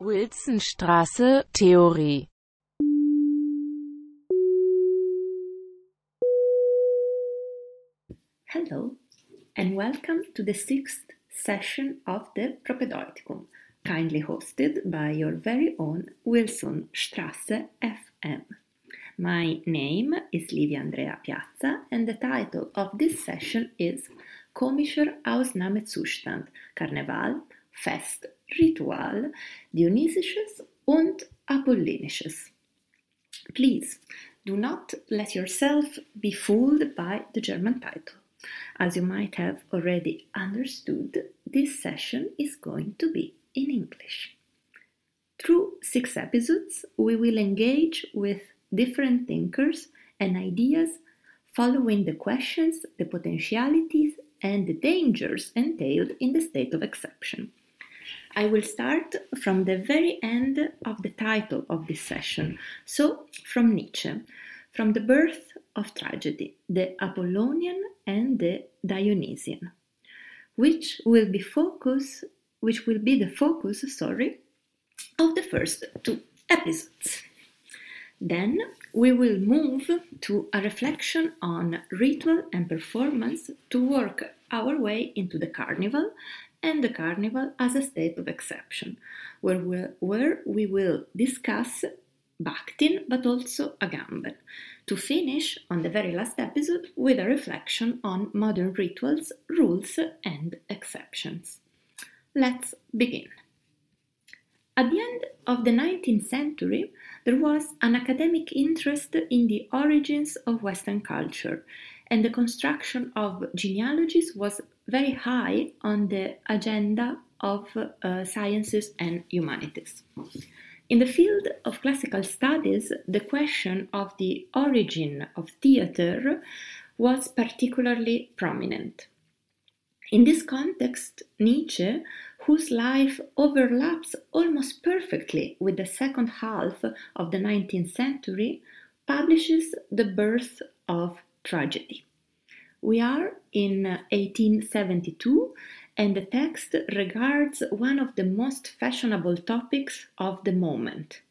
Wilsonstraße Theorie Hello, and welcome to the sixth session of the Propedeuticum, kindly hosted by your very own Wilson Strasse FM. My name is Livia Andrea Piazza, and the title of this session is Komischer Ausnahmezustand, Karneval, Fest, Ritual, Dionysisches und Apollinisches. Please do not let yourself be fooled by the German title. As you might have already understood, this session is going to be in English. Through six episodes, we will engage with different thinkers and ideas following the questions, the potentialities, and the dangers entailed in the state of exception. I will start from the very end of the title of this session, so from Nietzsche, from the birth of tragedy, the Apollonian and the Dionysian, which will be focus, which will be the focus, sorry, of the first two episodes. Then we will move to a reflection on ritual and performance to work our way into the carnival and the carnival as a state of exception, where we, where we will discuss Bakhtin but also Agamben, to finish on the very last episode with a reflection on modern rituals, rules, and exceptions. Let's begin. At the end of the 19th century, there was an academic interest in the origins of Western culture, and the construction of genealogies was very high on the agenda of uh, sciences and humanities. In the field of classical studies, the question of the origin of theatre was particularly prominent. In this context, Nietzsche, whose life overlaps almost perfectly with the second half of the 19th century, publishes The Birth of Tragedy. We are in 1872 and the text regards one of the most fashionable topics of the moment.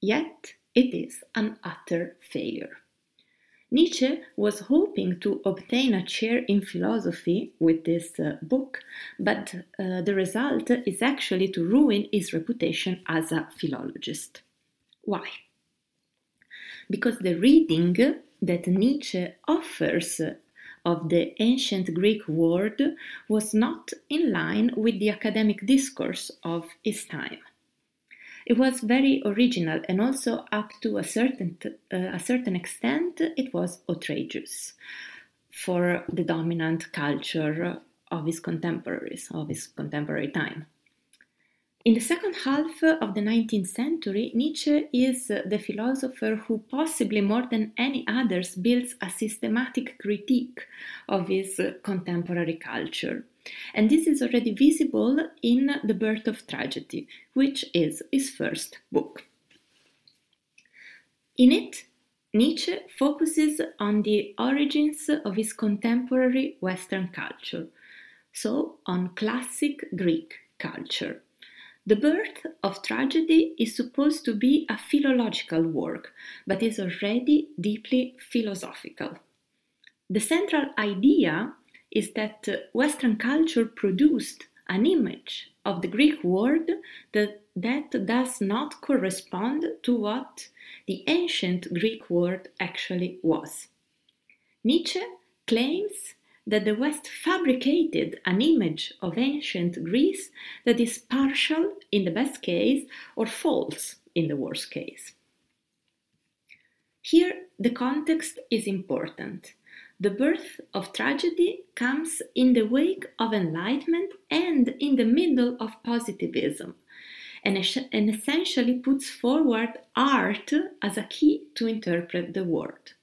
Yet it is an utter failure. Nietzsche was hoping to obtain a chair in philosophy with this uh, book, but uh, the result is actually to ruin his reputation as a philologist. Why? Because the reading that Nietzsche offers of the ancient Greek world was not in line with the academic discourse of his time. It was very original and also up to a certain, uh, a certain extent it was outrageous for the dominant culture of his contemporaries, of his contemporary time. In the second half of the 19th century, Nietzsche is the philosopher who, possibly more than any others, builds a systematic critique of his contemporary culture. And this is already visible in The Birth of Tragedy, which is his first book. In it, Nietzsche focuses on the origins of his contemporary Western culture, so on classic Greek culture. The birth of tragedy is supposed to be a philological work, but is already deeply philosophical. The central idea is that Western culture produced an image of the Greek world that, that does not correspond to what the ancient Greek world actually was. Nietzsche claims that the West fabricated an image of ancient Greece that is partial in the best case or false in the worst case. Here, the context is important. The birth of tragedy comes in the wake of Enlightenment and in the middle of positivism, and, essentially puts forward art as a key to interpret the world.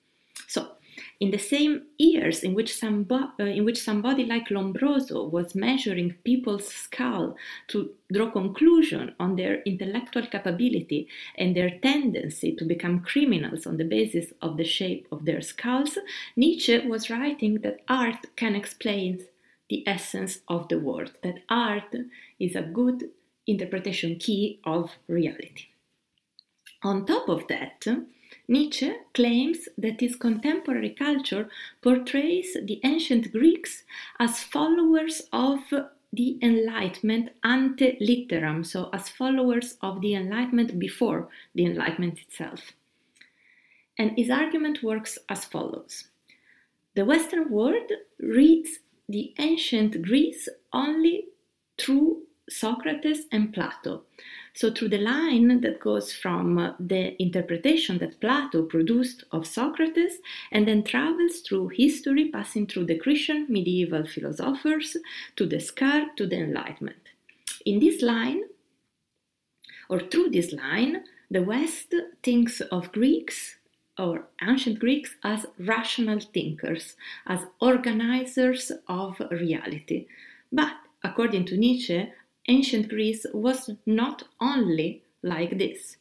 In the same years in which, somebo- uh, in which somebody like Lombroso was measuring people's skull to draw conclusion on their intellectual capability and their tendency to become criminals on the basis of the shape of their skulls, Nietzsche was writing that art can explain the essence of the world, that art is a good interpretation key of reality. On top of that, Nietzsche claims that his contemporary culture portrays the ancient Greeks as followers of the Enlightenment ante litteram, so as followers of the Enlightenment before the Enlightenment itself. And his argument works as follows The Western world reads the ancient Greece only through Socrates and Plato, so, through the line that goes from the interpretation that Plato produced of Socrates and then travels through history, passing through the Christian medieval philosophers to Descartes to the Enlightenment. In this line, or through this line, the West thinks of Greeks or ancient Greeks as rational thinkers, as organizers of reality. But according to Nietzsche, ancient Greece was not only like this.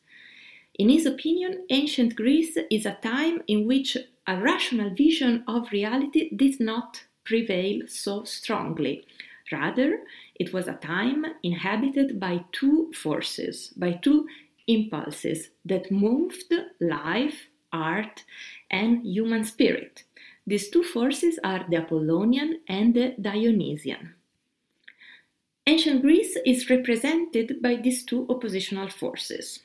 In his opinion, ancient Greece is a time in which a rational vision of reality did not prevail so strongly. Rather, it was a time inhabited by two forces, by two impulses that moved life, art, and human spirit. These two forces are the Apollonian and the Dionysian. Ancient Greece is represented by these two oppositional forces,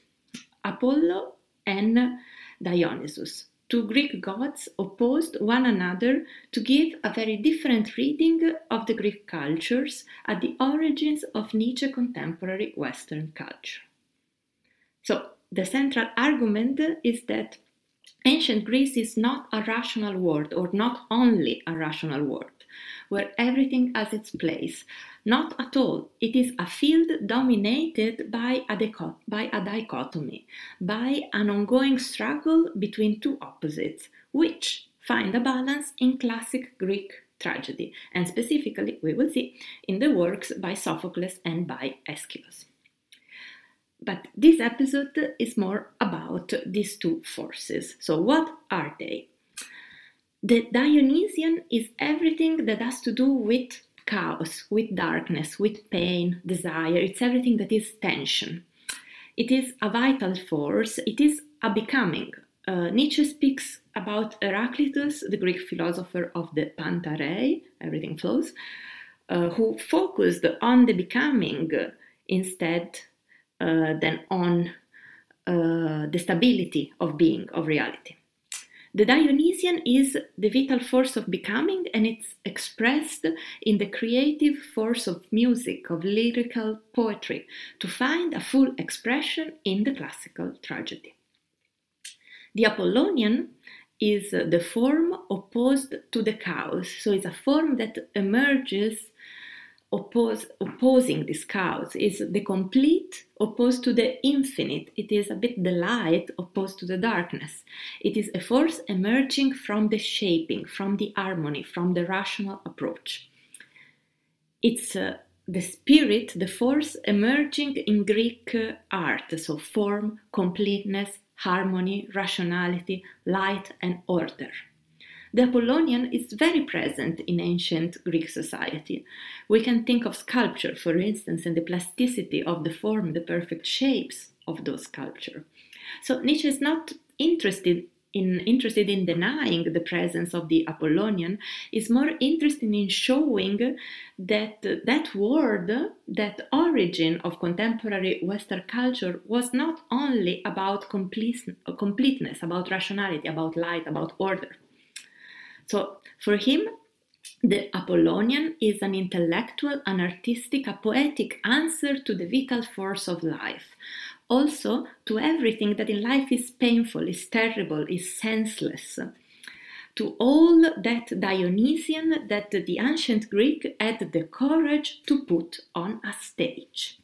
Apollo and Dionysus. Two Greek gods opposed one another to give a very different reading of the Greek cultures at the origins of Nietzsche contemporary Western culture. So, the central argument is that ancient Greece is not a rational world, or not only a rational world, where everything has its place, not at all. It is a field dominated by a, by a dichotomy, by an ongoing struggle between two opposites, which find a balance in classic Greek tragedy, and specifically, we will see, in the works by Sophocles and by Aeschylus. But this episode is more about these two forces. So, what are they? The Dionysian is everything that has to do with chaos, with darkness, with pain, desire. It's everything that is tension. It is a vital force, it is a becoming. Uh, Nietzsche speaks about Heraclitus, the Greek philosopher of the panta rhei, everything flows, uh, who focused on the becoming instead uh, than on uh, the stability of being, of reality. The Dionysian is the vital force of becoming, and it's expressed in the creative force of music, of lyrical poetry, to find a full expression in the classical tragedy. The Apollonian is the form opposed to the chaos, so it's a form that emerges oppose, opposing this chaos is the complete opposed to the infinite. It is a bit the light opposed to the darkness. It is a force emerging from the shaping, from the harmony, from the rational approach. It's uh, the spirit, the force emerging in Greek uh, art, so form, completeness, harmony, rationality, light, and order. The Apollonian is very present in ancient Greek society. We can think of sculpture, for instance, and the plasticity of the form, the perfect shapes of those sculpture. So Nietzsche is not interested in interested in denying the presence of the Apollonian is more interested in showing that that word, that origin of contemporary Western culture was not only about completeness, about rationality, about light, about order. So for him, the Apollonian is an intellectual, an artistic, a poetic answer to the vital force of life. Also, to everything that in life is painful, is terrible, is senseless. To all that Dionysian that the ancient Greek had the courage to put on a stage.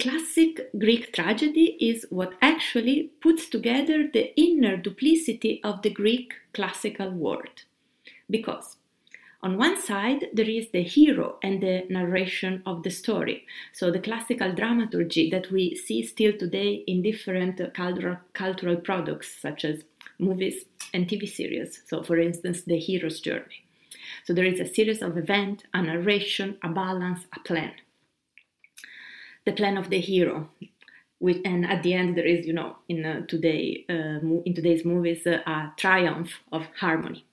Classic Greek tragedy is what actually puts together the inner duplicity of the Greek classical world. Because on one side, there is the hero and the narration of the story. So, the classical dramaturgy that we see still today in different cultural, cultural products, such as movies and TV series. So, for instance, The Hero's Journey. So there is a series of events, a narration, a balance, a plan. The plan of the hero, with, and at the end there is, you know, in uh, today uh, in today's movies, uh, a triumph of harmony.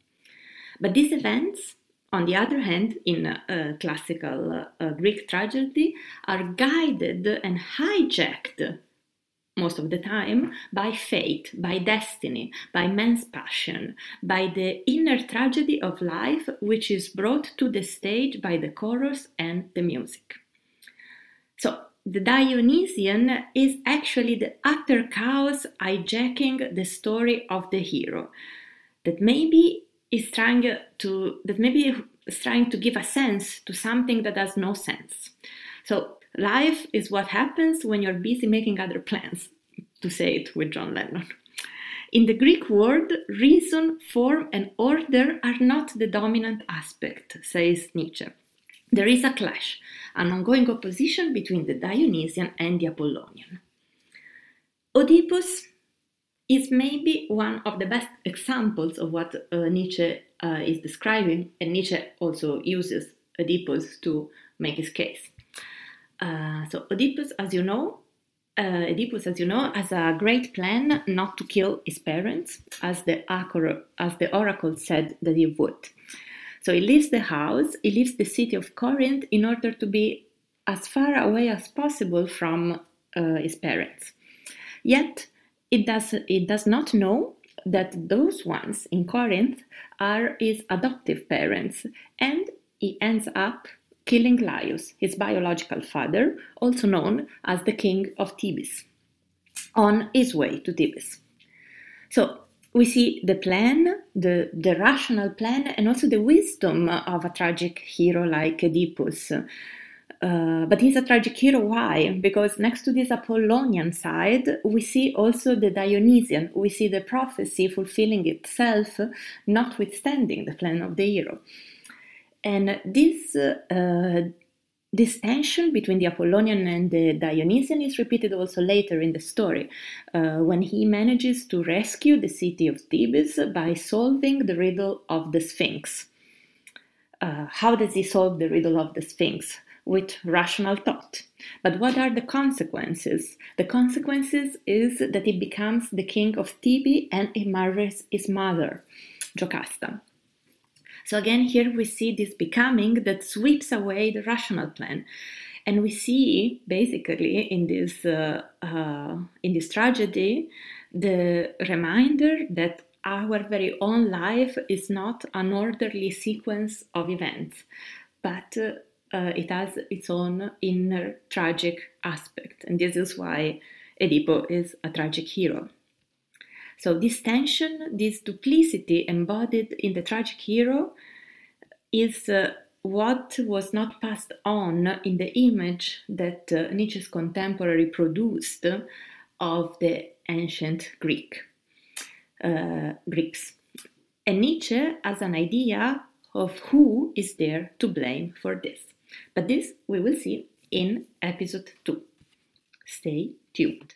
But these events, on the other hand, in classical uh, Greek tragedy, are guided and hijacked most of the time by fate, by destiny, by man's passion, by the inner tragedy of life which is brought to the stage by the chorus and the music. So, the Dionysian is actually the utter chaos hijacking the story of the hero that maybe is trying to that maybe is trying to give a sense to something that has no sense. So Life is what happens when you're busy making other plans, to say it with John Lennon. In the Greek world, reason, form, and order are not the dominant aspect, says Nietzsche. There is a clash, an ongoing opposition between the Dionysian and the Apollonian. Oedipus is maybe one of the best examples of what uh, Nietzsche uh, is describing, and Nietzsche also uses Oedipus to make his case. Uh, so Oedipus, as you know, uh, Oedipus, as you know, has a great plan not to kill his parents, as the, as the oracle said that he would. So he leaves the house, he leaves the city of Corinth in order to be as far away as possible from uh, his parents. Yet, it does, it does not know that those ones in Corinth are his adoptive parents, and he ends up killing Laius, his biological father, also known as the king of Thebes, on his way to Thebes. So we see the plan, the, the rational plan, and also the wisdom of a tragic hero like Oedipus. Uh, but he's a tragic hero. Why? Because next to this Apollonian side, we see also the Dionysian. We see the prophecy fulfilling itself, notwithstanding the plan of the hero. And this, uh, this tension between the Apollonian and the Dionysian is repeated also later in the story, uh, when he manages to rescue the city of Thebes by solving the riddle of the Sphinx. Uh, how does he solve the riddle of the Sphinx? With rational thought. But what are the consequences? The consequences is that he becomes the king of Thebe and he marries his mother, Jocasta. So again, here we see this becoming that sweeps away the rational plan. And we see basically in this, uh, uh, in this tragedy the reminder that our very own life is not an orderly sequence of events, but uh, it has its own inner tragic aspect. And this is why Edipo is a tragic hero. So, this tension, this duplicity embodied in the tragic hero is uh, what was not passed on in the image that uh, Nietzsche's contemporary produced of the ancient Greek uh, Greeks. And Nietzsche has an idea of who is there to blame for this. But this we will see in episode 2. Stay tuned.